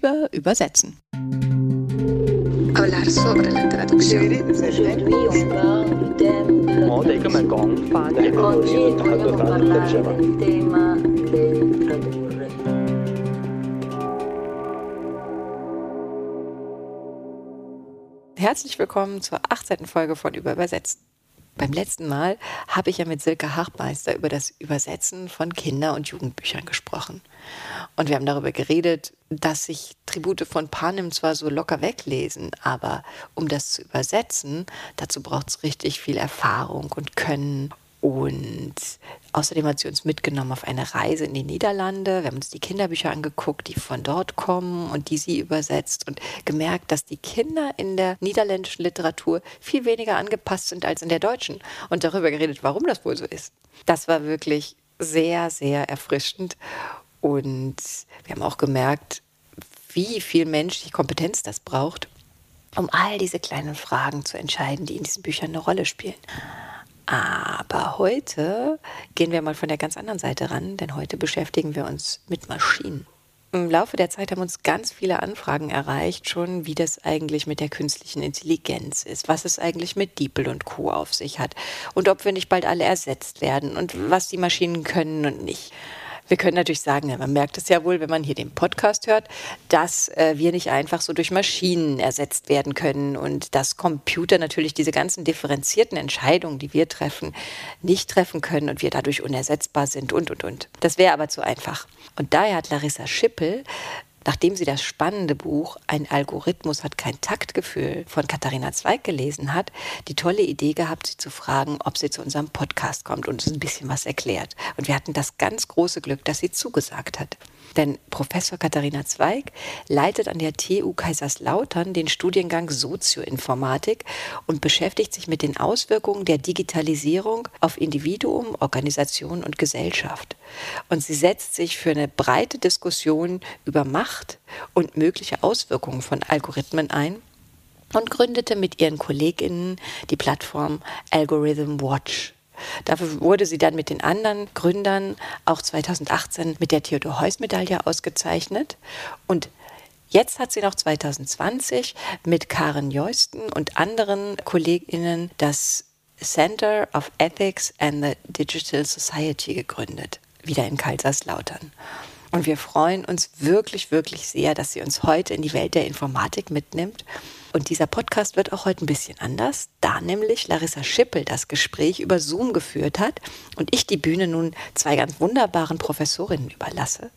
über Übersetzen. Herzlich willkommen zur 18. Folge von Über Übersetzen. Beim letzten Mal habe ich ja mit Silke Hachmeister über das Übersetzen von Kinder- und Jugendbüchern gesprochen. Und wir haben darüber geredet, dass sich Tribute von Panem zwar so locker weglesen, aber um das zu übersetzen, dazu braucht es richtig viel Erfahrung und Können und außerdem hat sie uns mitgenommen auf eine Reise in die Niederlande. Wir haben uns die Kinderbücher angeguckt, die von dort kommen und die sie übersetzt und gemerkt, dass die Kinder in der niederländischen Literatur viel weniger angepasst sind als in der deutschen. Und darüber geredet, warum das wohl so ist. Das war wirklich sehr, sehr erfrischend. Und wir haben auch gemerkt, wie viel menschliche Kompetenz das braucht, um all diese kleinen Fragen zu entscheiden, die in diesen Büchern eine Rolle spielen. Aber heute gehen wir mal von der ganz anderen Seite ran, denn heute beschäftigen wir uns mit Maschinen. Im Laufe der Zeit haben uns ganz viele Anfragen erreicht, schon wie das eigentlich mit der künstlichen Intelligenz ist, was es eigentlich mit DeepL und Co. auf sich hat und ob wir nicht bald alle ersetzt werden und was die Maschinen können und nicht. Wir können natürlich sagen, man merkt es ja wohl, wenn man hier den Podcast hört, dass äh, wir nicht einfach so durch Maschinen ersetzt werden können und dass Computer natürlich diese ganzen differenzierten Entscheidungen, die wir treffen, nicht treffen können und wir dadurch unersetzbar sind und, und, und. Das wäre aber zu einfach. Und daher hat Larissa Schippel Nachdem sie das spannende Buch Ein Algorithmus hat kein Taktgefühl von Katharina Zweig gelesen hat, die tolle Idee gehabt, sie zu fragen, ob sie zu unserem Podcast kommt und uns ein bisschen was erklärt. Und wir hatten das ganz große Glück, dass sie zugesagt hat. Denn Professor Katharina Zweig leitet an der TU Kaiserslautern den Studiengang Sozioinformatik und beschäftigt sich mit den Auswirkungen der Digitalisierung auf Individuum, Organisation und Gesellschaft. Und sie setzt sich für eine breite Diskussion über Macht und mögliche Auswirkungen von Algorithmen ein und gründete mit ihren Kolleginnen die Plattform Algorithm Watch. Dafür wurde sie dann mit den anderen Gründern auch 2018 mit der Theodor-Heuss-Medaille ausgezeichnet. Und Jetzt hat sie noch 2020 mit Karen Jeusten und anderen KollegInnen das Center of Ethics and the Digital Society gegründet, wieder in Kaiserslautern. Und wir freuen uns wirklich, wirklich sehr, dass sie uns heute in die Welt der Informatik mitnimmt und dieser Podcast wird auch heute ein bisschen anders, da nämlich Larissa Schippel das Gespräch über Zoom geführt hat und ich die Bühne nun zwei ganz wunderbaren Professorinnen überlasse.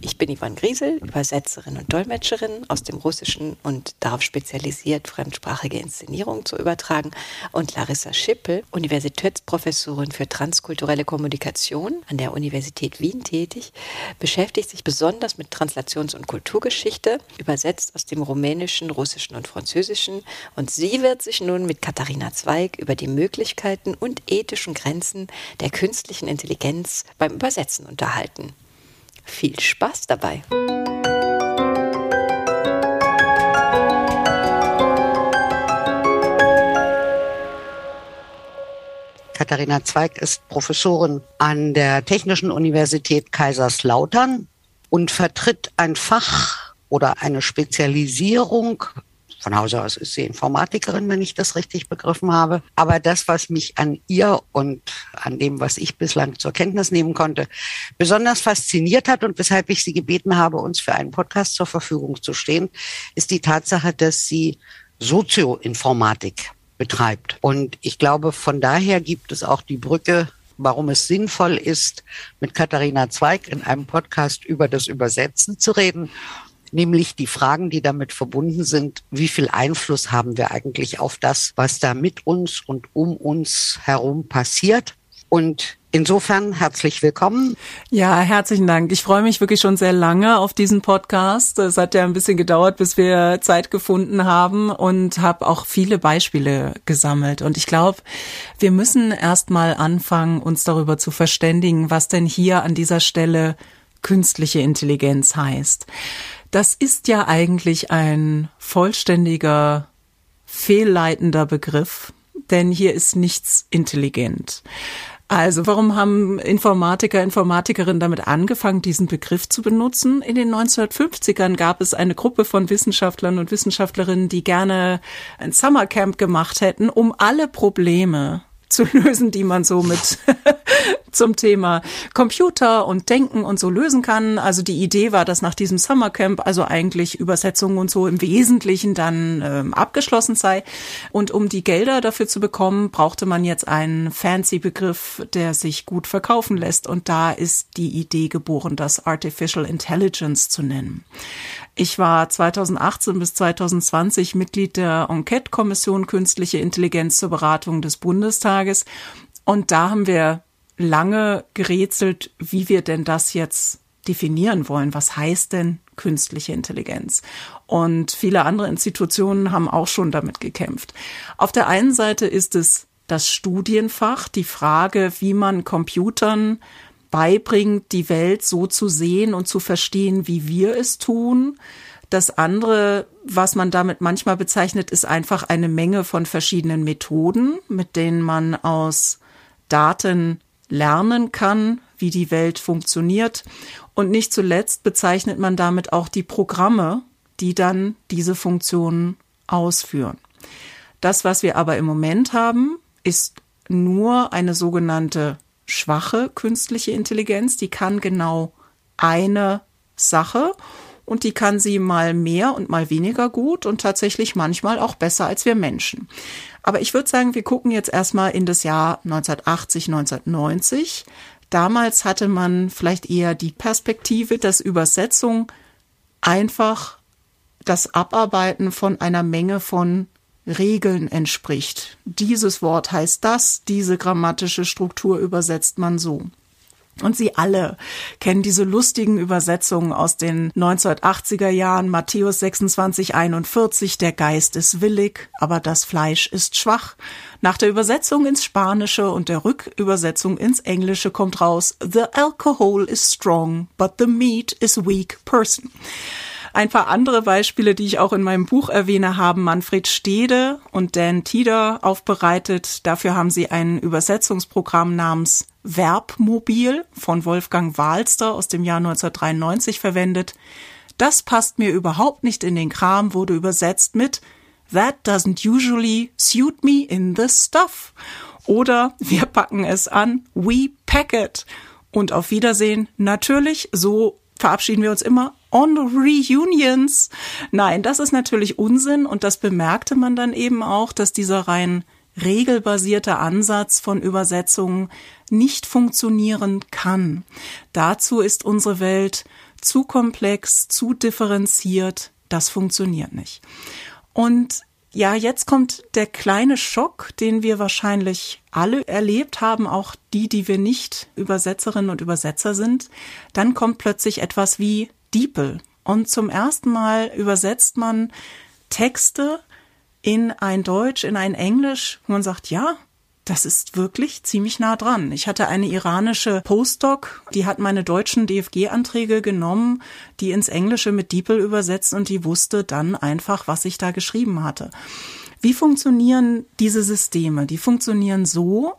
Ich bin Yvonne Griesel, Übersetzerin und Dolmetscherin aus dem Russischen und darauf spezialisiert, fremdsprachige Inszenierungen zu übertragen. Und Larissa Schippel, Universitätsprofessorin für transkulturelle Kommunikation an der Universität Wien tätig, beschäftigt sich besonders mit Translations- und Kulturgeschichte, übersetzt aus dem Rumänischen, Russischen und Französischen Französischen und sie wird sich nun mit Katharina Zweig über die Möglichkeiten und ethischen Grenzen der künstlichen Intelligenz beim Übersetzen unterhalten. Viel Spaß dabei! Katharina Zweig ist Professorin an der Technischen Universität Kaiserslautern und vertritt ein Fach oder eine Spezialisierung von Hause aus ist sie Informatikerin, wenn ich das richtig begriffen habe. Aber das, was mich an ihr und an dem, was ich bislang zur Kenntnis nehmen konnte, besonders fasziniert hat und weshalb ich sie gebeten habe, uns für einen Podcast zur Verfügung zu stehen, ist die Tatsache, dass sie Sozioinformatik betreibt. Und ich glaube, von daher gibt es auch die Brücke warum es sinnvoll ist, mit Katharina Zweig in einem Podcast über das Übersetzen zu reden nämlich die Fragen, die damit verbunden sind. Wie viel Einfluss haben wir eigentlich auf das, was da mit uns und um uns herum passiert? Und Insofern herzlich willkommen. Ja, herzlichen Dank. Ich freue mich wirklich schon sehr lange auf diesen Podcast. Es hat ja ein bisschen gedauert, bis wir Zeit gefunden haben und habe auch viele Beispiele gesammelt. Und ich glaube, wir müssen erst mal anfangen, uns darüber zu verständigen, was denn hier an dieser Stelle künstliche Intelligenz heißt. Das ist ja eigentlich ein vollständiger, fehlleitender Begriff, denn hier ist nichts intelligent. Also, warum haben Informatiker, Informatikerinnen damit angefangen, diesen Begriff zu benutzen? In den 1950ern gab es eine Gruppe von Wissenschaftlern und Wissenschaftlerinnen, die gerne ein Summercamp gemacht hätten, um alle Probleme zu lösen, die man so mit zum Thema Computer und Denken und so lösen kann. Also die Idee war, dass nach diesem Summercamp also eigentlich Übersetzungen und so im Wesentlichen dann ähm, abgeschlossen sei. Und um die Gelder dafür zu bekommen, brauchte man jetzt einen fancy Begriff, der sich gut verkaufen lässt. Und da ist die Idee geboren, das Artificial Intelligence zu nennen. Ich war 2018 bis 2020 Mitglied der Enquete-Kommission Künstliche Intelligenz zur Beratung des Bundestages. Und da haben wir lange gerätselt, wie wir denn das jetzt definieren wollen. Was heißt denn künstliche Intelligenz? Und viele andere Institutionen haben auch schon damit gekämpft. Auf der einen Seite ist es das Studienfach, die Frage, wie man Computern beibringt, die Welt so zu sehen und zu verstehen, wie wir es tun. Das andere, was man damit manchmal bezeichnet, ist einfach eine Menge von verschiedenen Methoden, mit denen man aus Daten lernen kann, wie die Welt funktioniert. Und nicht zuletzt bezeichnet man damit auch die Programme, die dann diese Funktionen ausführen. Das, was wir aber im Moment haben, ist nur eine sogenannte schwache künstliche Intelligenz, die kann genau eine Sache und die kann sie mal mehr und mal weniger gut und tatsächlich manchmal auch besser als wir Menschen. Aber ich würde sagen, wir gucken jetzt erstmal in das Jahr 1980, 1990. Damals hatte man vielleicht eher die Perspektive, dass Übersetzung einfach das Abarbeiten von einer Menge von Regeln entspricht. Dieses Wort heißt das, diese grammatische Struktur übersetzt man so. Und Sie alle kennen diese lustigen Übersetzungen aus den 1980er Jahren. Matthäus 26, 41, der Geist ist willig, aber das Fleisch ist schwach. Nach der Übersetzung ins Spanische und der Rückübersetzung ins Englische kommt raus, the alcohol is strong, but the meat is weak person. Ein paar andere Beispiele, die ich auch in meinem Buch erwähne, haben Manfred Stede und Dan Tieder aufbereitet. Dafür haben sie ein Übersetzungsprogramm namens Verbmobil von Wolfgang Wahlster aus dem Jahr 1993 verwendet. Das passt mir überhaupt nicht in den Kram, wurde übersetzt mit That doesn't usually suit me in the stuff. Oder wir packen es an, we pack it. Und auf Wiedersehen, natürlich, so verabschieden wir uns immer on reunions. Nein, das ist natürlich Unsinn und das bemerkte man dann eben auch, dass dieser rein regelbasierte Ansatz von Übersetzungen nicht funktionieren kann. Dazu ist unsere Welt zu komplex, zu differenziert. Das funktioniert nicht. Und ja, jetzt kommt der kleine Schock, den wir wahrscheinlich alle erlebt haben, auch die, die wir nicht Übersetzerinnen und Übersetzer sind. Dann kommt plötzlich etwas wie DeepL. Und zum ersten Mal übersetzt man Texte in ein Deutsch, in ein Englisch, wo man sagt, ja, das ist wirklich ziemlich nah dran. Ich hatte eine iranische Postdoc, die hat meine deutschen DFG-Anträge genommen, die ins Englische mit DeepL übersetzt und die wusste dann einfach, was ich da geschrieben hatte. Wie funktionieren diese Systeme? Die funktionieren so,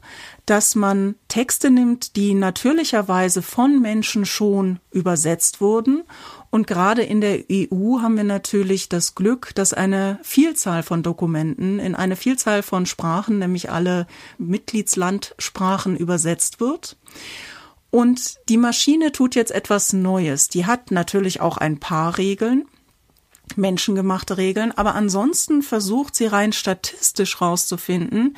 dass man Texte nimmt, die natürlicherweise von Menschen schon übersetzt wurden und gerade in der EU haben wir natürlich das Glück, dass eine Vielzahl von Dokumenten in eine Vielzahl von Sprachen, nämlich alle Mitgliedslandsprachen übersetzt wird. Und die Maschine tut jetzt etwas Neues. Die hat natürlich auch ein paar Regeln, menschengemachte Regeln, aber ansonsten versucht sie rein statistisch rauszufinden,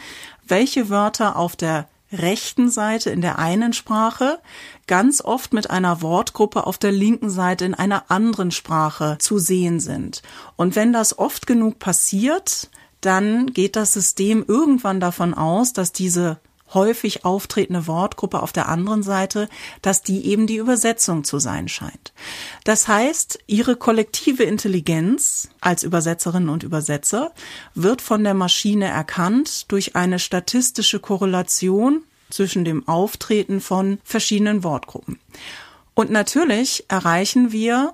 welche Wörter auf der rechten Seite in der einen Sprache ganz oft mit einer Wortgruppe auf der linken Seite in einer anderen Sprache zu sehen sind. Und wenn das oft genug passiert, dann geht das System irgendwann davon aus, dass diese häufig auftretende Wortgruppe auf der anderen Seite, dass die eben die Übersetzung zu sein scheint. Das heißt, ihre kollektive Intelligenz als Übersetzerinnen und Übersetzer wird von der Maschine erkannt durch eine statistische Korrelation zwischen dem Auftreten von verschiedenen Wortgruppen. Und natürlich erreichen wir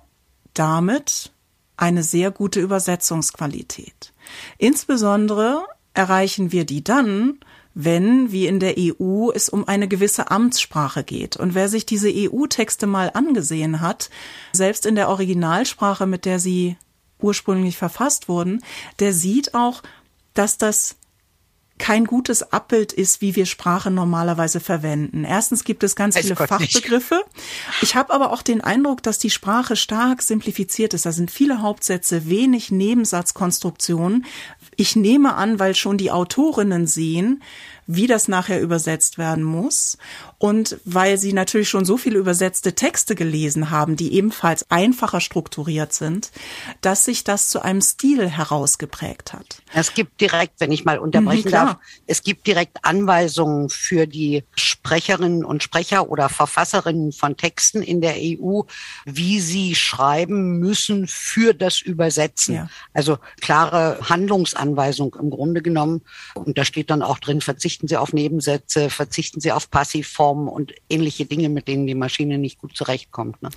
damit eine sehr gute Übersetzungsqualität. Insbesondere erreichen wir die dann, wenn, wie in der EU, es um eine gewisse Amtssprache geht. Und wer sich diese EU-Texte mal angesehen hat, selbst in der Originalsprache, mit der sie ursprünglich verfasst wurden, der sieht auch, dass das kein gutes Abbild ist, wie wir Sprache normalerweise verwenden. Erstens gibt es ganz Weiß viele Gott Fachbegriffe. Nicht. Ich habe aber auch den Eindruck, dass die Sprache stark simplifiziert ist. Da sind viele Hauptsätze, wenig Nebensatzkonstruktionen. Ich nehme an, weil schon die Autorinnen sehen, wie das nachher übersetzt werden muss. Und weil sie natürlich schon so viele übersetzte Texte gelesen haben, die ebenfalls einfacher strukturiert sind, dass sich das zu einem Stil herausgeprägt hat. Es gibt direkt, wenn ich mal unterbrechen mhm, darf, es gibt direkt Anweisungen für die Sprecherinnen und Sprecher oder Verfasserinnen von Texten in der EU, wie sie schreiben müssen für das Übersetzen. Ja. Also klare Handlungsanweisung im Grunde genommen. Und da steht dann auch drin, verzichten Sie auf Nebensätze, verzichten Sie auf Passivform Formen und ähnliche Dinge, mit denen die Maschine nicht gut zurechtkommt. Ne?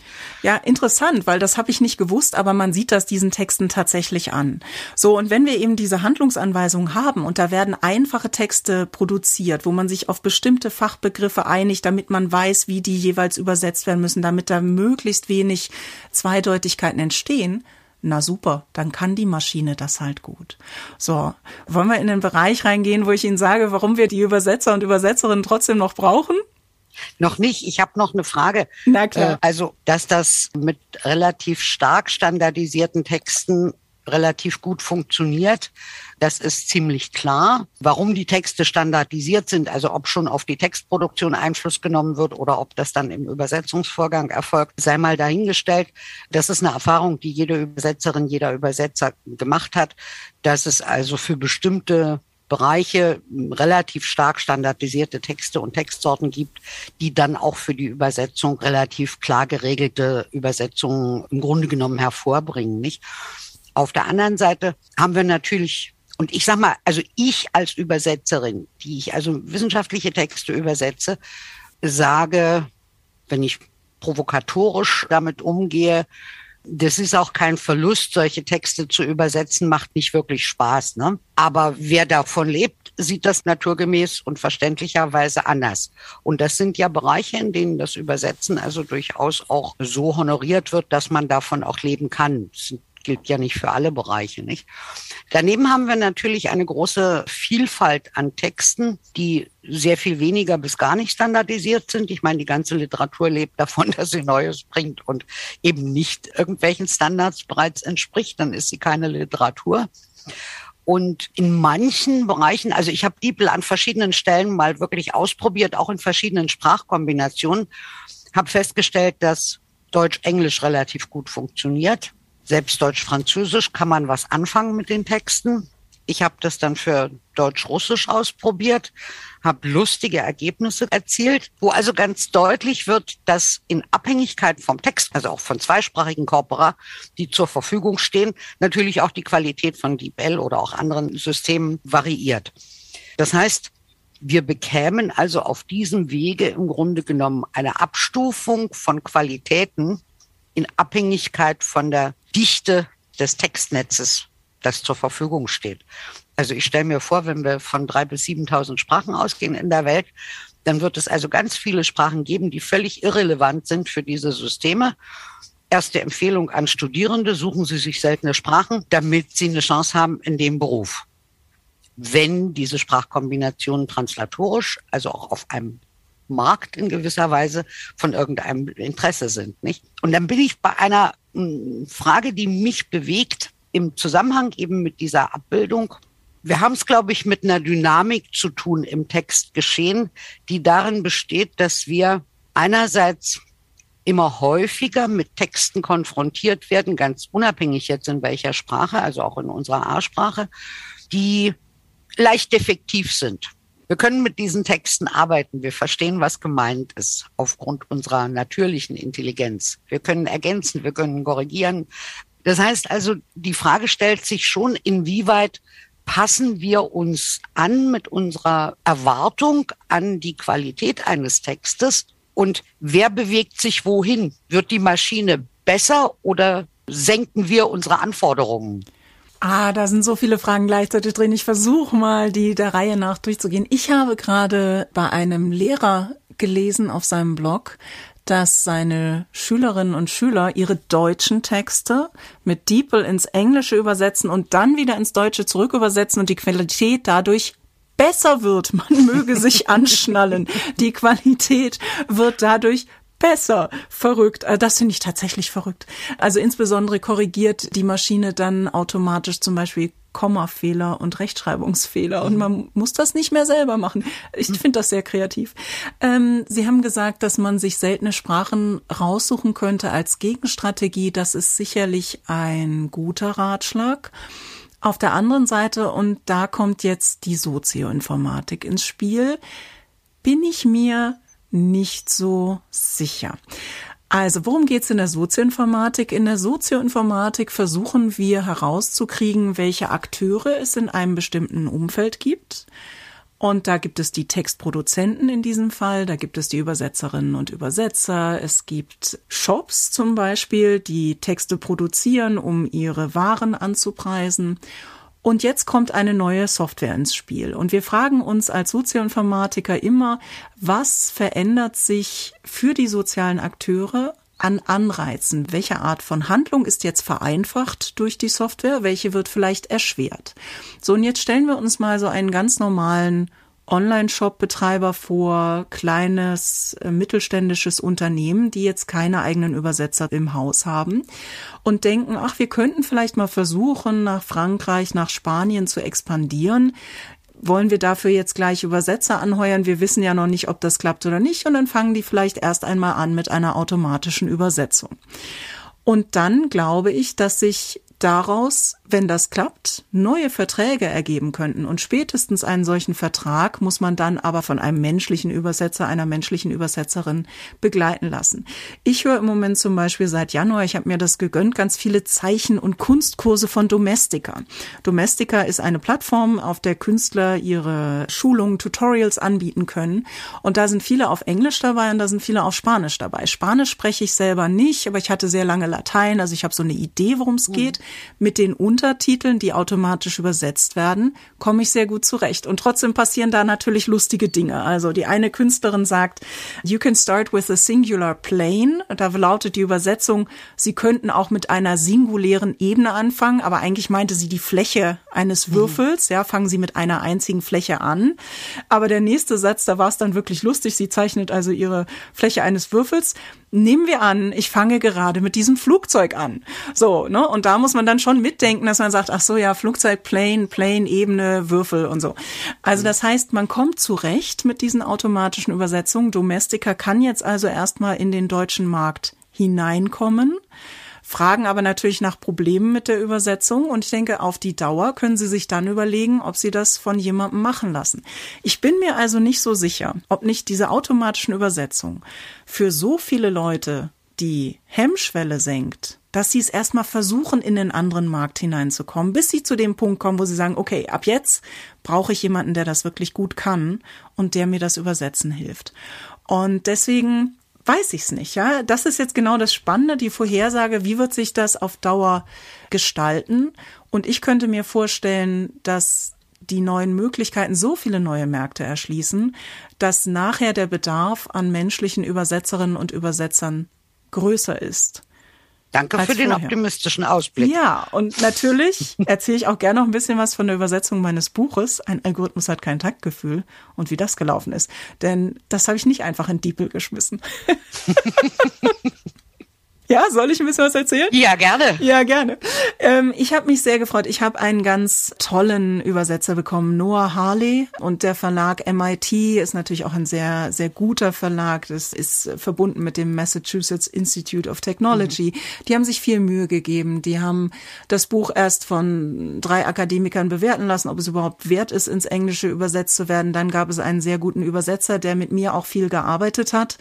Ja, interessant, weil das habe ich nicht gewusst, aber man sieht das diesen Texten tatsächlich an. So, und wenn wir eben diese Handlungsanweisungen haben und da werden einfache Texte produziert, wo man sich auf bestimmte Fachbegriffe einigt, damit man weiß, wie die jeweils übersetzt werden müssen, damit da möglichst wenig Zweideutigkeiten entstehen, na super, dann kann die Maschine das halt gut. So, wollen wir in den Bereich reingehen, wo ich Ihnen sage, warum wir die Übersetzer und Übersetzerinnen trotzdem noch brauchen? Noch nicht. Ich habe noch eine Frage. Na klar. Äh, also, dass das mit relativ stark standardisierten Texten relativ gut funktioniert. Das ist ziemlich klar. Warum die Texte standardisiert sind, also ob schon auf die Textproduktion Einfluss genommen wird oder ob das dann im Übersetzungsvorgang erfolgt, sei mal dahingestellt. Das ist eine Erfahrung, die jede Übersetzerin, jeder Übersetzer gemacht hat, dass es also für bestimmte Bereiche relativ stark standardisierte Texte und Textsorten gibt, die dann auch für die Übersetzung relativ klar geregelte Übersetzungen im Grunde genommen hervorbringen, nicht? Auf der anderen Seite haben wir natürlich und ich sag mal, also ich als Übersetzerin, die ich also wissenschaftliche Texte übersetze, sage, wenn ich provokatorisch damit umgehe, das ist auch kein Verlust, solche Texte zu übersetzen, macht nicht wirklich Spaß. Ne? Aber wer davon lebt, sieht das naturgemäß und verständlicherweise anders. Und das sind ja Bereiche, in denen das Übersetzen also durchaus auch so honoriert wird, dass man davon auch leben kann. Das sind gilt ja nicht für alle Bereiche, nicht? Daneben haben wir natürlich eine große Vielfalt an Texten, die sehr viel weniger bis gar nicht standardisiert sind. Ich meine, die ganze Literatur lebt davon, dass sie Neues bringt und eben nicht irgendwelchen Standards bereits entspricht. Dann ist sie keine Literatur. Und in manchen Bereichen, also ich habe DeepL an verschiedenen Stellen mal wirklich ausprobiert, auch in verschiedenen Sprachkombinationen, habe festgestellt, dass Deutsch-Englisch relativ gut funktioniert. Selbst Deutsch-Französisch kann man was anfangen mit den Texten. Ich habe das dann für Deutsch-Russisch ausprobiert, habe lustige Ergebnisse erzielt, wo also ganz deutlich wird, dass in Abhängigkeit vom Text, also auch von zweisprachigen Corpora, die zur Verfügung stehen, natürlich auch die Qualität von DeepL oder auch anderen Systemen variiert. Das heißt, wir bekämen also auf diesem Wege im Grunde genommen eine Abstufung von Qualitäten in Abhängigkeit von der Dichte des Textnetzes, das zur Verfügung steht. Also ich stelle mir vor, wenn wir von drei bis 7.000 Sprachen ausgehen in der Welt, dann wird es also ganz viele Sprachen geben, die völlig irrelevant sind für diese Systeme. Erste Empfehlung an Studierende, suchen Sie sich seltene Sprachen, damit Sie eine Chance haben in dem Beruf. Wenn diese Sprachkombinationen translatorisch, also auch auf einem Markt in gewisser Weise von irgendeinem Interesse sind, nicht? Und dann bin ich bei einer hm, Frage, die mich bewegt im Zusammenhang eben mit dieser Abbildung. Wir haben es, glaube ich, mit einer Dynamik zu tun im Text geschehen, die darin besteht, dass wir einerseits immer häufiger mit Texten konfrontiert werden, ganz unabhängig jetzt in welcher Sprache, also auch in unserer A-Sprache, die leicht defektiv sind. Wir können mit diesen Texten arbeiten. Wir verstehen, was gemeint ist, aufgrund unserer natürlichen Intelligenz. Wir können ergänzen, wir können korrigieren. Das heißt also, die Frage stellt sich schon, inwieweit passen wir uns an mit unserer Erwartung an die Qualität eines Textes und wer bewegt sich wohin? Wird die Maschine besser oder senken wir unsere Anforderungen? Ah, da sind so viele Fragen gleichzeitig drin. Ich versuche mal, die der Reihe nach durchzugehen. Ich habe gerade bei einem Lehrer gelesen auf seinem Blog, dass seine Schülerinnen und Schüler ihre deutschen Texte mit DeepL ins Englische übersetzen und dann wieder ins Deutsche zurück übersetzen und die Qualität dadurch besser wird. Man möge sich anschnallen. Die Qualität wird dadurch besser. Verrückt. Äh, das finde ich tatsächlich verrückt. Also insbesondere korrigiert die Maschine dann automatisch zum Beispiel Kommafehler und Rechtschreibungsfehler und man muss das nicht mehr selber machen. Ich finde das sehr kreativ. Ähm, Sie haben gesagt, dass man sich seltene Sprachen raussuchen könnte als Gegenstrategie. Das ist sicherlich ein guter Ratschlag. Auf der anderen Seite, und da kommt jetzt die Sozioinformatik ins Spiel, bin ich mir nicht so sicher. Also, worum geht's in der Sozioinformatik? In der Sozioinformatik versuchen wir herauszukriegen, welche Akteure es in einem bestimmten Umfeld gibt. Und da gibt es die Textproduzenten in diesem Fall, da gibt es die Übersetzerinnen und Übersetzer, es gibt Shops zum Beispiel, die Texte produzieren, um ihre Waren anzupreisen. Und jetzt kommt eine neue Software ins Spiel. Und wir fragen uns als Sozioinformatiker immer, was verändert sich für die sozialen Akteure an Anreizen? Welche Art von Handlung ist jetzt vereinfacht durch die Software? Welche wird vielleicht erschwert? So, und jetzt stellen wir uns mal so einen ganz normalen Online-Shop-Betreiber vor, kleines äh, mittelständisches Unternehmen, die jetzt keine eigenen Übersetzer im Haus haben und denken, ach, wir könnten vielleicht mal versuchen, nach Frankreich, nach Spanien zu expandieren. Wollen wir dafür jetzt gleich Übersetzer anheuern? Wir wissen ja noch nicht, ob das klappt oder nicht. Und dann fangen die vielleicht erst einmal an mit einer automatischen Übersetzung. Und dann glaube ich, dass sich daraus, wenn das klappt, neue Verträge ergeben könnten. Und spätestens einen solchen Vertrag muss man dann aber von einem menschlichen Übersetzer, einer menschlichen Übersetzerin begleiten lassen. Ich höre im Moment zum Beispiel seit Januar, ich habe mir das gegönnt, ganz viele Zeichen- und Kunstkurse von Domestika. Domestika ist eine Plattform, auf der Künstler ihre Schulungen, Tutorials anbieten können. Und da sind viele auf Englisch dabei und da sind viele auf Spanisch dabei. Spanisch spreche ich selber nicht, aber ich hatte sehr lange Latein, also ich habe so eine Idee, worum es geht. Mit den Untertiteln, die automatisch übersetzt werden, komme ich sehr gut zurecht. Und trotzdem passieren da natürlich lustige Dinge. Also die eine Künstlerin sagt, you can start with a singular plane. Da lautet die Übersetzung, Sie könnten auch mit einer singulären Ebene anfangen, aber eigentlich meinte sie die Fläche eines mhm. Würfels. Ja, fangen Sie mit einer einzigen Fläche an. Aber der nächste Satz, da war es dann wirklich lustig. Sie zeichnet also ihre Fläche eines Würfels. Nehmen wir an, ich fange gerade mit diesem Flugzeug an. So, ne? Und da muss man dann schon mitdenken, dass man sagt, ach so, ja, Flugzeug, Plane, Plane, Ebene, Würfel und so. Also das heißt, man kommt zurecht mit diesen automatischen Übersetzungen. Domestika kann jetzt also erstmal in den deutschen Markt hineinkommen fragen aber natürlich nach Problemen mit der Übersetzung und ich denke, auf die Dauer können Sie sich dann überlegen, ob Sie das von jemandem machen lassen. Ich bin mir also nicht so sicher, ob nicht diese automatischen Übersetzungen für so viele Leute die Hemmschwelle senkt, dass sie es erstmal versuchen, in den anderen Markt hineinzukommen, bis sie zu dem Punkt kommen, wo sie sagen, okay, ab jetzt brauche ich jemanden, der das wirklich gut kann und der mir das Übersetzen hilft. Und deswegen weiß ich es nicht. Ja, das ist jetzt genau das Spannende, die Vorhersage. Wie wird sich das auf Dauer gestalten? Und ich könnte mir vorstellen, dass die neuen Möglichkeiten so viele neue Märkte erschließen, dass nachher der Bedarf an menschlichen Übersetzerinnen und Übersetzern größer ist. Danke für den optimistischen Ausblick. Ja, und natürlich erzähle ich auch gerne noch ein bisschen was von der Übersetzung meines Buches. Ein Algorithmus hat kein Taktgefühl und wie das gelaufen ist. Denn das habe ich nicht einfach in Diepel geschmissen. Ja, soll ich ein bisschen was erzählen? Ja, gerne. Ja, gerne. Ähm, ich habe mich sehr gefreut. Ich habe einen ganz tollen Übersetzer bekommen, Noah Harley. Und der Verlag MIT ist natürlich auch ein sehr, sehr guter Verlag. Das ist verbunden mit dem Massachusetts Institute of Technology. Mhm. Die haben sich viel Mühe gegeben. Die haben das Buch erst von drei Akademikern bewerten lassen, ob es überhaupt wert ist, ins Englische übersetzt zu werden. Dann gab es einen sehr guten Übersetzer, der mit mir auch viel gearbeitet hat.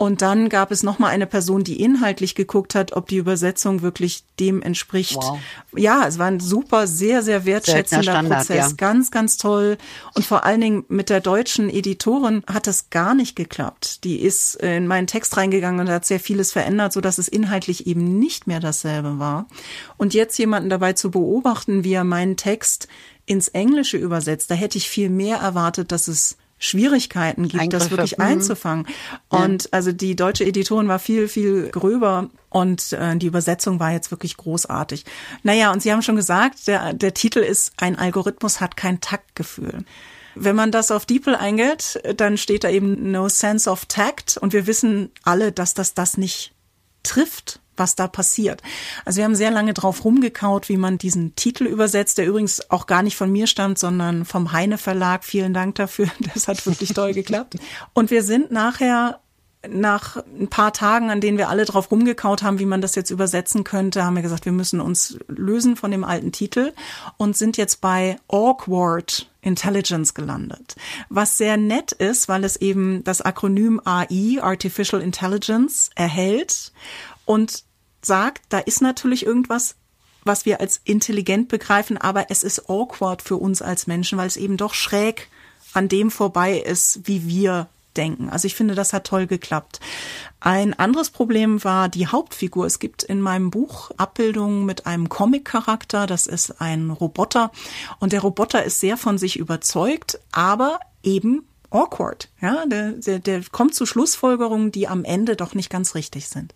Und dann gab es noch mal eine Person, die inhaltlich geguckt hat, ob die Übersetzung wirklich dem entspricht. Wow. Ja, es war ein super, sehr, sehr wertschätzender Standard, Prozess. Ja. Ganz, ganz toll. Und vor allen Dingen mit der deutschen Editorin hat das gar nicht geklappt. Die ist in meinen Text reingegangen und hat sehr vieles verändert, so dass es inhaltlich eben nicht mehr dasselbe war. Und jetzt jemanden dabei zu beobachten, wie er meinen Text ins Englische übersetzt, da hätte ich viel mehr erwartet, dass es Schwierigkeiten gibt, das wirklich mhm. einzufangen. Und ja. also die deutsche Editorin war viel, viel gröber und äh, die Übersetzung war jetzt wirklich großartig. Naja, und Sie haben schon gesagt, der, der Titel ist Ein Algorithmus hat kein Taktgefühl. Wenn man das auf DeepL eingeht, dann steht da eben No Sense of Tact und wir wissen alle, dass das das nicht trifft was da passiert. Also wir haben sehr lange drauf rumgekaut, wie man diesen Titel übersetzt, der übrigens auch gar nicht von mir stammt, sondern vom Heine Verlag. Vielen Dank dafür. Das hat wirklich toll geklappt. Und wir sind nachher nach ein paar Tagen, an denen wir alle drauf rumgekaut haben, wie man das jetzt übersetzen könnte, haben wir gesagt, wir müssen uns lösen von dem alten Titel und sind jetzt bei Awkward Intelligence gelandet. Was sehr nett ist, weil es eben das Akronym AI, Artificial Intelligence, erhält und sagt, da ist natürlich irgendwas, was wir als intelligent begreifen, aber es ist awkward für uns als Menschen, weil es eben doch schräg an dem vorbei ist, wie wir denken. Also ich finde, das hat toll geklappt. Ein anderes Problem war die Hauptfigur. Es gibt in meinem Buch Abbildungen mit einem Comic-Charakter. Das ist ein Roboter. Und der Roboter ist sehr von sich überzeugt, aber eben awkward. Ja, der, der, der kommt zu Schlussfolgerungen, die am Ende doch nicht ganz richtig sind.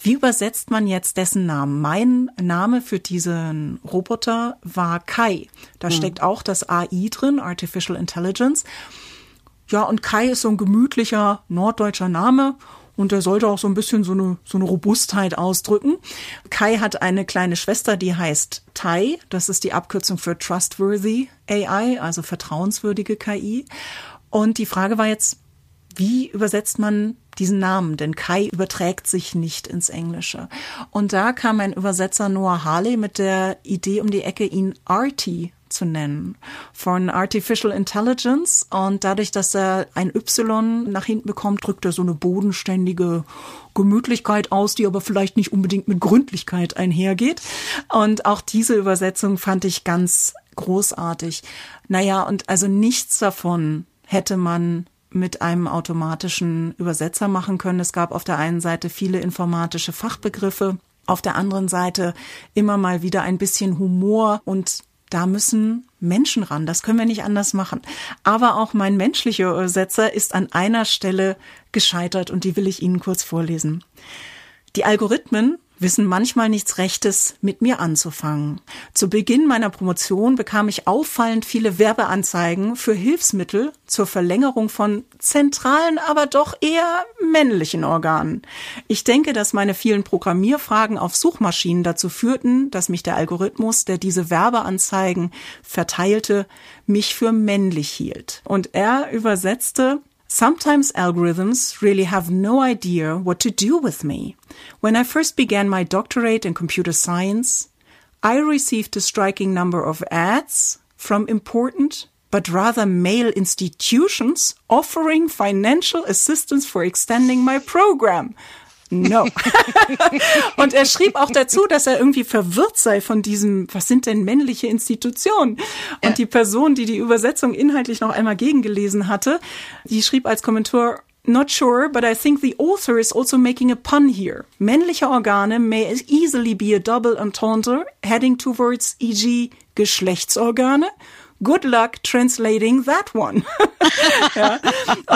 Wie übersetzt man jetzt dessen Namen? Mein Name für diesen Roboter war Kai. Da mhm. steckt auch das AI drin, Artificial Intelligence. Ja, und Kai ist so ein gemütlicher norddeutscher Name und der sollte auch so ein bisschen so eine, so eine Robustheit ausdrücken. Kai hat eine kleine Schwester, die heißt Tai. Das ist die Abkürzung für Trustworthy AI, also vertrauenswürdige KI. Und die Frage war jetzt, wie übersetzt man diesen Namen? Denn Kai überträgt sich nicht ins Englische. Und da kam ein Übersetzer Noah Harley mit der Idee um die Ecke, ihn Artie zu nennen von Artificial Intelligence und dadurch, dass er ein Y nach hinten bekommt, drückt er so eine bodenständige Gemütlichkeit aus, die aber vielleicht nicht unbedingt mit Gründlichkeit einhergeht. Und auch diese Übersetzung fand ich ganz großartig. Naja, und also nichts davon hätte man mit einem automatischen Übersetzer machen können. Es gab auf der einen Seite viele informatische Fachbegriffe, auf der anderen Seite immer mal wieder ein bisschen Humor und da müssen Menschen ran. Das können wir nicht anders machen. Aber auch mein menschlicher Übersetzer ist an einer Stelle gescheitert und die will ich Ihnen kurz vorlesen. Die Algorithmen wissen manchmal nichts Rechtes mit mir anzufangen. Zu Beginn meiner Promotion bekam ich auffallend viele Werbeanzeigen für Hilfsmittel zur Verlängerung von zentralen, aber doch eher männlichen Organen. Ich denke, dass meine vielen Programmierfragen auf Suchmaschinen dazu führten, dass mich der Algorithmus, der diese Werbeanzeigen verteilte, mich für männlich hielt. Und er übersetzte Sometimes algorithms really have no idea what to do with me. When I first began my doctorate in computer science, I received a striking number of ads from important but rather male institutions offering financial assistance for extending my program. No. und er schrieb auch dazu, dass er irgendwie verwirrt sei von diesem, was sind denn männliche Institutionen? Und ja. die Person, die die Übersetzung inhaltlich noch einmal gegengelesen hatte, die schrieb als Kommentar, Not sure, but I think the author is also making a pun here. Männliche Organe may easily be a double entendre heading towards e.g. Geschlechtsorgane good luck translating that one. ja.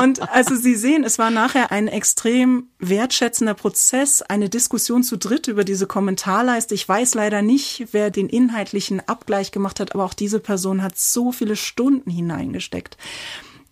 Und also Sie sehen, es war nachher ein extrem wertschätzender Prozess, eine Diskussion zu dritt über diese Kommentarleiste. Ich weiß leider nicht, wer den inhaltlichen Abgleich gemacht hat, aber auch diese Person hat so viele Stunden hineingesteckt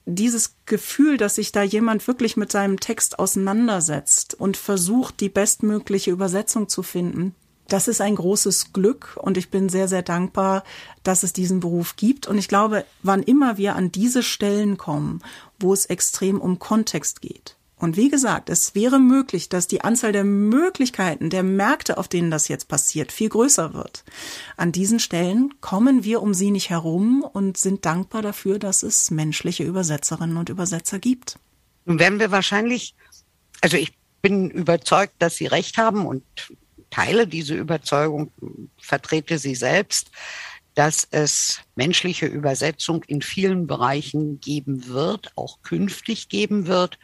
dieses Gefühl, dass sich da jemand wirklich mit seinem Text auseinandersetzt und versucht, die bestmögliche Übersetzung zu finden, das ist ein großes Glück und ich bin sehr, sehr dankbar, dass es diesen Beruf gibt. Und ich glaube, wann immer wir an diese Stellen kommen, wo es extrem um Kontext geht. Und wie gesagt, es wäre möglich, dass die Anzahl der Möglichkeiten, der Märkte, auf denen das jetzt passiert, viel größer wird. An diesen Stellen kommen wir um sie nicht herum und sind dankbar dafür, dass es menschliche Übersetzerinnen und Übersetzer gibt. Nun werden wir wahrscheinlich Also ich bin überzeugt, dass Sie recht haben und teile diese Überzeugung, vertrete sie selbst, dass es menschliche Übersetzung in vielen Bereichen geben wird, auch künftig geben wird.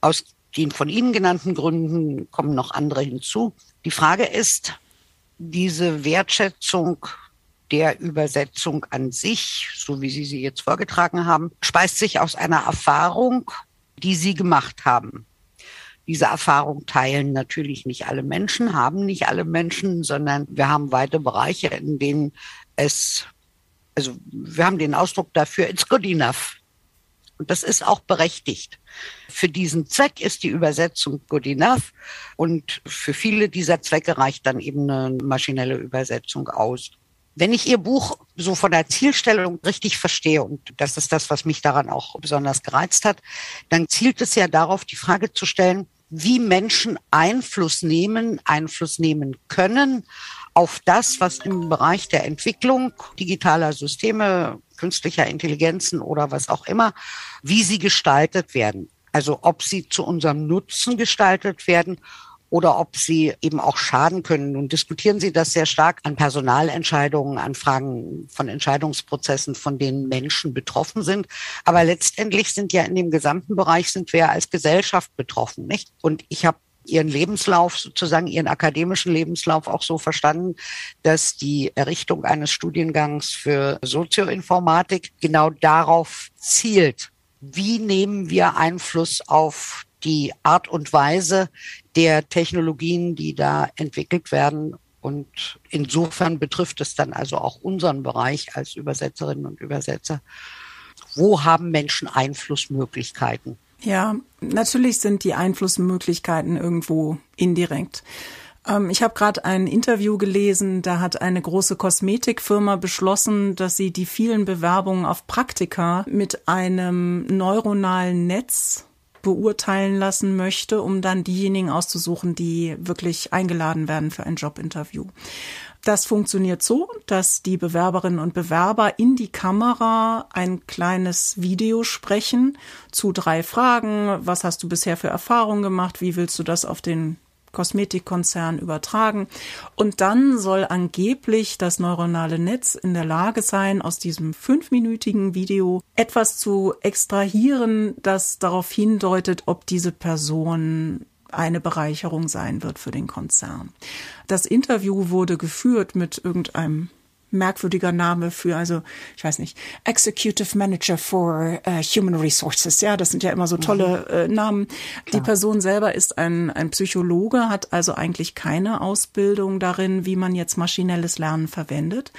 Aus den von Ihnen genannten Gründen kommen noch andere hinzu. Die Frage ist, diese Wertschätzung der Übersetzung an sich, so wie Sie sie jetzt vorgetragen haben, speist sich aus einer Erfahrung, die Sie gemacht haben. Diese Erfahrung teilen natürlich nicht alle Menschen, haben nicht alle Menschen, sondern wir haben weite Bereiche, in denen es, also wir haben den Ausdruck dafür, it's good enough. Und das ist auch berechtigt. Für diesen Zweck ist die Übersetzung good enough. Und für viele dieser Zwecke reicht dann eben eine maschinelle Übersetzung aus. Wenn ich Ihr Buch so von der Zielstellung richtig verstehe, und das ist das, was mich daran auch besonders gereizt hat, dann zielt es ja darauf, die Frage zu stellen, wie Menschen Einfluss nehmen, Einfluss nehmen können auf das, was im Bereich der Entwicklung digitaler Systeme, künstlicher Intelligenzen oder was auch immer, wie sie gestaltet werden. Also ob sie zu unserem Nutzen gestaltet werden oder ob sie eben auch schaden können. Nun diskutieren Sie das sehr stark an Personalentscheidungen, an Fragen von Entscheidungsprozessen, von denen Menschen betroffen sind. Aber letztendlich sind ja in dem gesamten Bereich sind wir als Gesellschaft betroffen, nicht? Und ich habe ihren Lebenslauf, sozusagen ihren akademischen Lebenslauf auch so verstanden, dass die Errichtung eines Studiengangs für Sozioinformatik genau darauf zielt. Wie nehmen wir Einfluss auf die Art und Weise der Technologien, die da entwickelt werden. Und insofern betrifft es dann also auch unseren Bereich als Übersetzerinnen und Übersetzer. Wo haben Menschen Einflussmöglichkeiten? Ja, natürlich sind die Einflussmöglichkeiten irgendwo indirekt. Ähm, ich habe gerade ein Interview gelesen, da hat eine große Kosmetikfirma beschlossen, dass sie die vielen Bewerbungen auf Praktika mit einem neuronalen Netz beurteilen lassen möchte, um dann diejenigen auszusuchen, die wirklich eingeladen werden für ein Jobinterview. Das funktioniert so, dass die Bewerberinnen und Bewerber in die Kamera ein kleines Video sprechen zu drei Fragen. Was hast du bisher für Erfahrungen gemacht? Wie willst du das auf den Kosmetikkonzern übertragen. Und dann soll angeblich das neuronale Netz in der Lage sein, aus diesem fünfminütigen Video etwas zu extrahieren, das darauf hindeutet, ob diese Person eine Bereicherung sein wird für den Konzern. Das Interview wurde geführt mit irgendeinem merkwürdiger Name für, also ich weiß nicht, Executive Manager for uh, Human Resources. Ja, das sind ja immer so tolle mhm. äh, Namen. Klar. Die Person selber ist ein, ein Psychologe, hat also eigentlich keine Ausbildung darin, wie man jetzt maschinelles Lernen verwendet.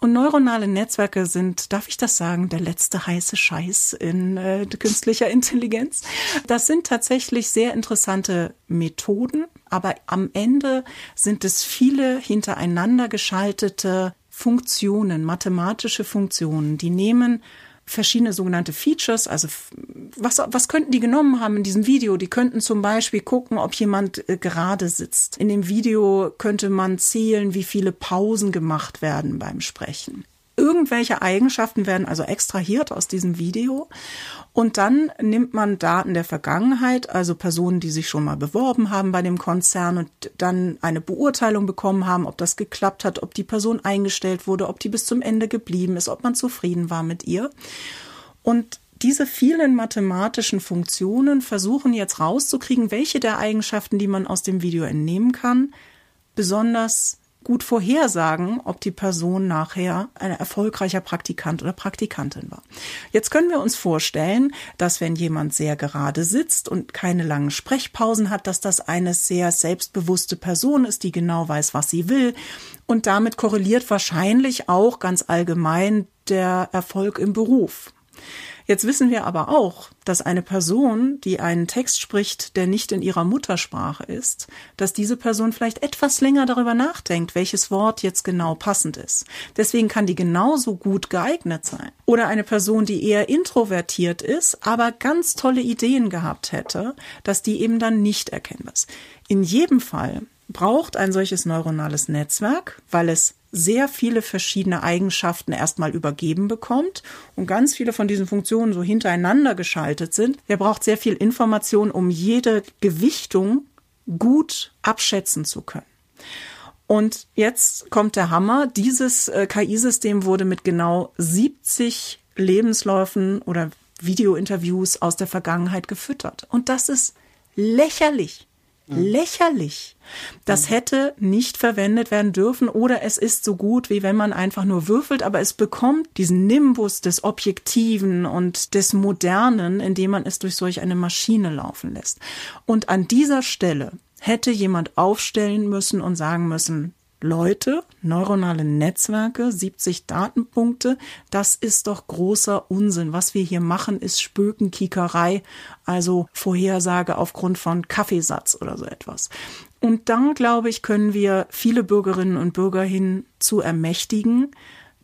Und neuronale Netzwerke sind, darf ich das sagen, der letzte heiße Scheiß in äh, künstlicher Intelligenz. Das sind tatsächlich sehr interessante Methoden, aber am Ende sind es viele hintereinander geschaltete Funktionen, mathematische Funktionen, die nehmen verschiedene sogenannte Features, also was, was könnten die genommen haben in diesem Video? Die könnten zum Beispiel gucken, ob jemand äh, gerade sitzt. In dem Video könnte man zählen, wie viele Pausen gemacht werden beim Sprechen. Irgendwelche Eigenschaften werden also extrahiert aus diesem Video und dann nimmt man Daten der Vergangenheit, also Personen, die sich schon mal beworben haben bei dem Konzern und dann eine Beurteilung bekommen haben, ob das geklappt hat, ob die Person eingestellt wurde, ob die bis zum Ende geblieben ist, ob man zufrieden war mit ihr. Und diese vielen mathematischen Funktionen versuchen jetzt rauszukriegen, welche der Eigenschaften, die man aus dem Video entnehmen kann, besonders gut vorhersagen, ob die Person nachher ein erfolgreicher Praktikant oder Praktikantin war. Jetzt können wir uns vorstellen, dass wenn jemand sehr gerade sitzt und keine langen Sprechpausen hat, dass das eine sehr selbstbewusste Person ist, die genau weiß, was sie will. Und damit korreliert wahrscheinlich auch ganz allgemein der Erfolg im Beruf. Jetzt wissen wir aber auch, dass eine Person, die einen Text spricht, der nicht in ihrer Muttersprache ist, dass diese Person vielleicht etwas länger darüber nachdenkt, welches Wort jetzt genau passend ist. Deswegen kann die genauso gut geeignet sein. Oder eine Person, die eher introvertiert ist, aber ganz tolle Ideen gehabt hätte, dass die eben dann nicht erkennbar ist. In jedem Fall braucht ein solches neuronales Netzwerk, weil es sehr viele verschiedene Eigenschaften erstmal übergeben bekommt und ganz viele von diesen Funktionen so hintereinander geschaltet sind. Der braucht sehr viel Information, um jede Gewichtung gut abschätzen zu können. Und jetzt kommt der Hammer. Dieses äh, KI-System wurde mit genau 70 Lebensläufen oder Videointerviews aus der Vergangenheit gefüttert. Und das ist lächerlich. Lächerlich. Das hätte nicht verwendet werden dürfen oder es ist so gut, wie wenn man einfach nur würfelt, aber es bekommt diesen Nimbus des Objektiven und des Modernen, indem man es durch solch eine Maschine laufen lässt. Und an dieser Stelle hätte jemand aufstellen müssen und sagen müssen, Leute, neuronale Netzwerke, 70 Datenpunkte, das ist doch großer Unsinn. Was wir hier machen, ist Spökenkiekerei, also Vorhersage aufgrund von Kaffeesatz oder so etwas. Und da, glaube ich, können wir viele Bürgerinnen und Bürger hin zu ermächtigen,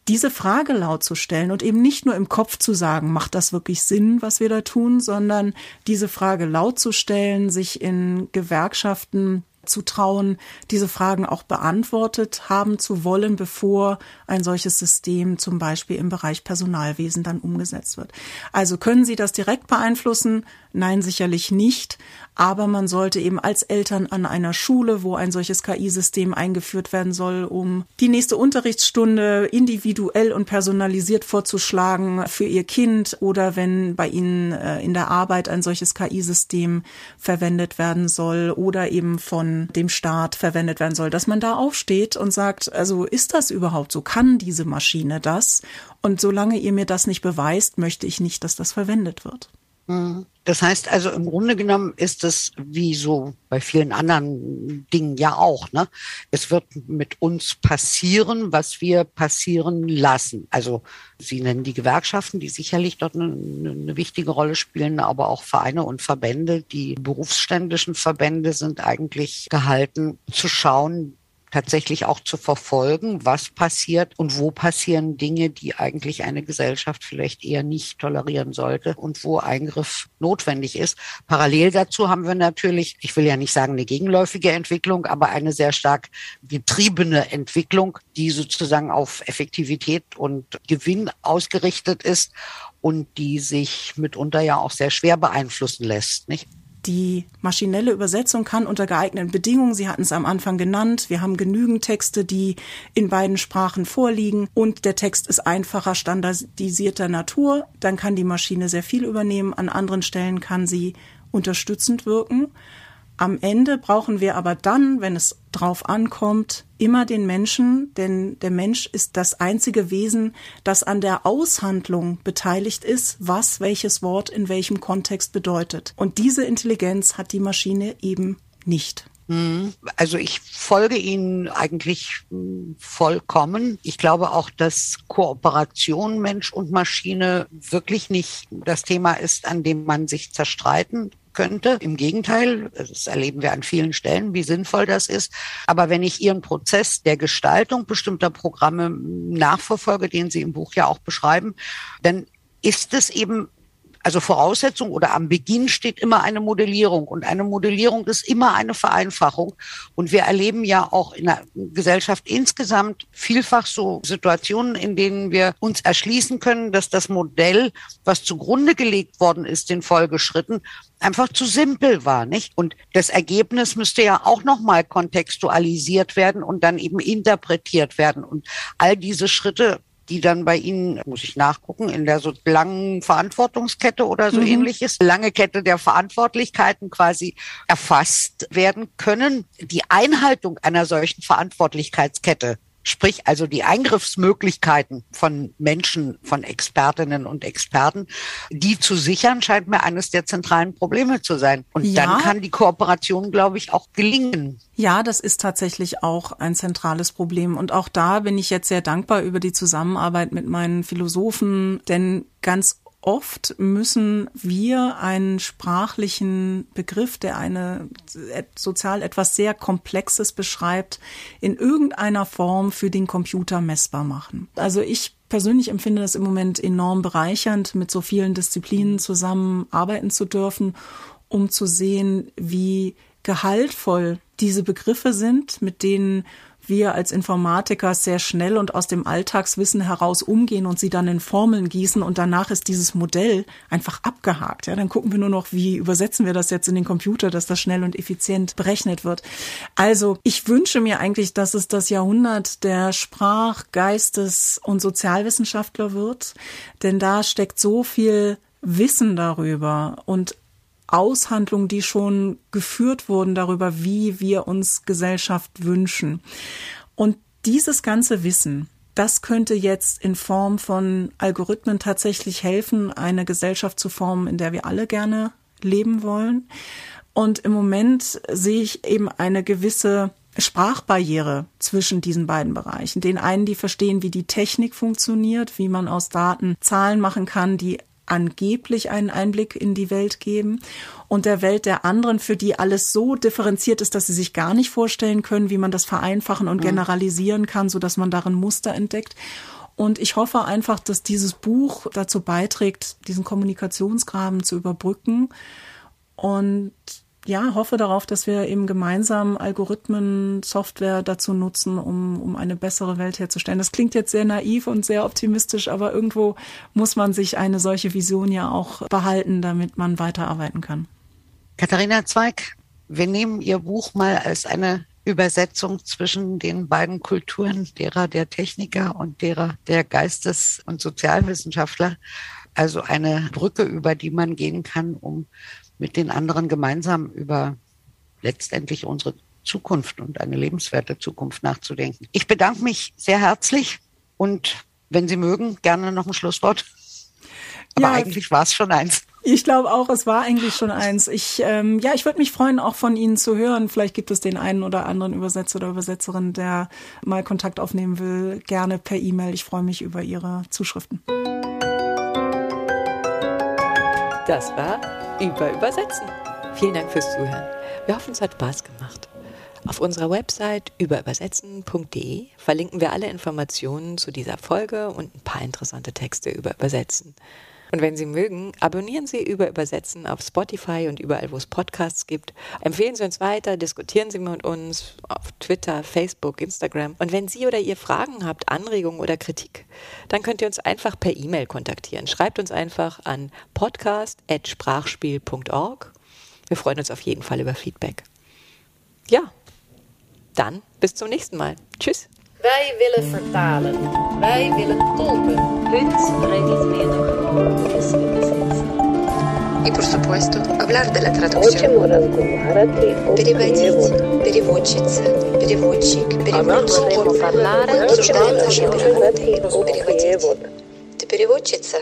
diese Frage laut zu stellen und eben nicht nur im Kopf zu sagen, macht das wirklich Sinn, was wir da tun, sondern diese Frage laut zu stellen, sich in Gewerkschaften zu trauen, diese Fragen auch beantwortet haben zu wollen, bevor ein solches System zum Beispiel im Bereich Personalwesen dann umgesetzt wird. Also können Sie das direkt beeinflussen? Nein, sicherlich nicht. Aber man sollte eben als Eltern an einer Schule, wo ein solches KI-System eingeführt werden soll, um die nächste Unterrichtsstunde individuell und personalisiert vorzuschlagen für ihr Kind oder wenn bei Ihnen äh, in der Arbeit ein solches KI-System verwendet werden soll oder eben von dem Staat verwendet werden soll, dass man da aufsteht und sagt, also ist das überhaupt so? Kann diese Maschine das? Und solange ihr mir das nicht beweist, möchte ich nicht, dass das verwendet wird. Mhm. Das heißt also, im Grunde genommen ist es wie so bei vielen anderen Dingen ja auch. Ne? Es wird mit uns passieren, was wir passieren lassen. Also Sie nennen die Gewerkschaften, die sicherlich dort eine, eine wichtige Rolle spielen, aber auch Vereine und Verbände. Die berufsständischen Verbände sind eigentlich gehalten zu schauen, tatsächlich auch zu verfolgen, was passiert und wo passieren Dinge, die eigentlich eine Gesellschaft vielleicht eher nicht tolerieren sollte und wo Eingriff notwendig ist. Parallel dazu haben wir natürlich, ich will ja nicht sagen eine gegenläufige Entwicklung, aber eine sehr stark getriebene Entwicklung, die sozusagen auf Effektivität und Gewinn ausgerichtet ist und die sich mitunter ja auch sehr schwer beeinflussen lässt, nicht? Die maschinelle Übersetzung kann unter geeigneten Bedingungen, Sie hatten es am Anfang genannt, wir haben genügend Texte, die in beiden Sprachen vorliegen. Und der Text ist einfacher, standardisierter Natur, dann kann die Maschine sehr viel übernehmen, an anderen Stellen kann sie unterstützend wirken. Am Ende brauchen wir aber dann, wenn es drauf ankommt, immer den Menschen, denn der Mensch ist das einzige Wesen, das an der Aushandlung beteiligt ist, was welches Wort in welchem Kontext bedeutet. Und diese Intelligenz hat die Maschine eben nicht. Mhm. Also ich folge Ihnen eigentlich hm, vollkommen. Ich glaube auch, dass Kooperation Mensch und Maschine wirklich nicht das Thema ist, an dem man sich zerstreiten könnte. Im Gegenteil, das erleben wir an vielen Stellen, wie sinnvoll das ist. Aber wenn ich Ihren Prozess der Gestaltung bestimmter Programme nachverfolge, den Sie im Buch ja auch beschreiben, dann ist es eben also Voraussetzung oder am Beginn steht immer eine Modellierung und eine Modellierung ist immer eine Vereinfachung. Und wir erleben ja auch in der Gesellschaft insgesamt vielfach so Situationen, in denen wir uns erschließen können, dass das Modell, was zugrunde gelegt worden ist, den Folgeschritten, einfach zu simpel war, nicht? Und das Ergebnis müsste ja auch nochmal kontextualisiert werden und dann eben interpretiert werden. Und all diese Schritte die dann bei Ihnen, muss ich nachgucken, in der so langen Verantwortungskette oder so mhm. ähnliches, lange Kette der Verantwortlichkeiten quasi erfasst werden können. Die Einhaltung einer solchen Verantwortlichkeitskette Sprich also die Eingriffsmöglichkeiten von Menschen, von Expertinnen und Experten, die zu sichern, scheint mir eines der zentralen Probleme zu sein. Und ja. dann kann die Kooperation, glaube ich, auch gelingen. Ja, das ist tatsächlich auch ein zentrales Problem. Und auch da bin ich jetzt sehr dankbar über die Zusammenarbeit mit meinen Philosophen, denn ganz oft müssen wir einen sprachlichen Begriff, der eine sozial etwas sehr Komplexes beschreibt, in irgendeiner Form für den Computer messbar machen. Also ich persönlich empfinde das im Moment enorm bereichernd, mit so vielen Disziplinen zusammenarbeiten zu dürfen, um zu sehen, wie gehaltvoll diese Begriffe sind, mit denen wir als Informatiker sehr schnell und aus dem Alltagswissen heraus umgehen und sie dann in Formeln gießen und danach ist dieses Modell einfach abgehakt. Ja, dann gucken wir nur noch, wie übersetzen wir das jetzt in den Computer, dass das schnell und effizient berechnet wird. Also ich wünsche mir eigentlich, dass es das Jahrhundert der Sprach-, Geistes- und Sozialwissenschaftler wird, denn da steckt so viel Wissen darüber und Aushandlungen, die schon geführt wurden darüber, wie wir uns Gesellschaft wünschen. Und dieses ganze Wissen, das könnte jetzt in Form von Algorithmen tatsächlich helfen, eine Gesellschaft zu formen, in der wir alle gerne leben wollen. Und im Moment sehe ich eben eine gewisse Sprachbarriere zwischen diesen beiden Bereichen. Den einen, die verstehen, wie die Technik funktioniert, wie man aus Daten Zahlen machen kann, die angeblich einen Einblick in die Welt geben und der Welt der anderen, für die alles so differenziert ist, dass sie sich gar nicht vorstellen können, wie man das vereinfachen und mhm. generalisieren kann, so dass man darin Muster entdeckt. Und ich hoffe einfach, dass dieses Buch dazu beiträgt, diesen Kommunikationsgraben zu überbrücken und ja, hoffe darauf, dass wir eben gemeinsam Algorithmen, Software dazu nutzen, um, um eine bessere Welt herzustellen. Das klingt jetzt sehr naiv und sehr optimistisch, aber irgendwo muss man sich eine solche Vision ja auch behalten, damit man weiterarbeiten kann. Katharina Zweig, wir nehmen Ihr Buch mal als eine Übersetzung zwischen den beiden Kulturen, derer der Techniker und derer der Geistes- und Sozialwissenschaftler. Also eine Brücke, über die man gehen kann, um mit den anderen gemeinsam über letztendlich unsere Zukunft und eine lebenswerte Zukunft nachzudenken. Ich bedanke mich sehr herzlich und wenn Sie mögen, gerne noch ein Schlusswort. Aber ja, eigentlich war es schon eins. Ich glaube auch, es war eigentlich schon eins. Ich, ähm, ja, ich würde mich freuen, auch von Ihnen zu hören. Vielleicht gibt es den einen oder anderen Übersetzer oder Übersetzerin, der mal Kontakt aufnehmen will. Gerne per E-Mail. Ich freue mich über Ihre Zuschriften. Das war über Übersetzen. Vielen Dank fürs Zuhören. Wir hoffen, es hat Spaß gemacht. Auf unserer Website überübersetzen.de verlinken wir alle Informationen zu dieser Folge und ein paar interessante Texte über Übersetzen. Und wenn Sie mögen, abonnieren Sie über Übersetzen auf Spotify und überall, wo es Podcasts gibt. Empfehlen Sie uns weiter, diskutieren Sie mit uns auf Twitter, Facebook, Instagram. Und wenn Sie oder ihr Fragen habt, Anregungen oder Kritik, dann könnt ihr uns einfach per E-Mail kontaktieren. Schreibt uns einfach an podcast.sprachspiel.org. Wir freuen uns auf jeden Fall über Feedback. Ja, dann bis zum nächsten Mal. Tschüss. Wij willen vertalen. Wij willen tolken. Heute И, por supuesto, hablar de la traducción. Переводить, переводчица, переводчик, переводчики. Обсуждаем наши переводы. Переводить. Ты переводчица?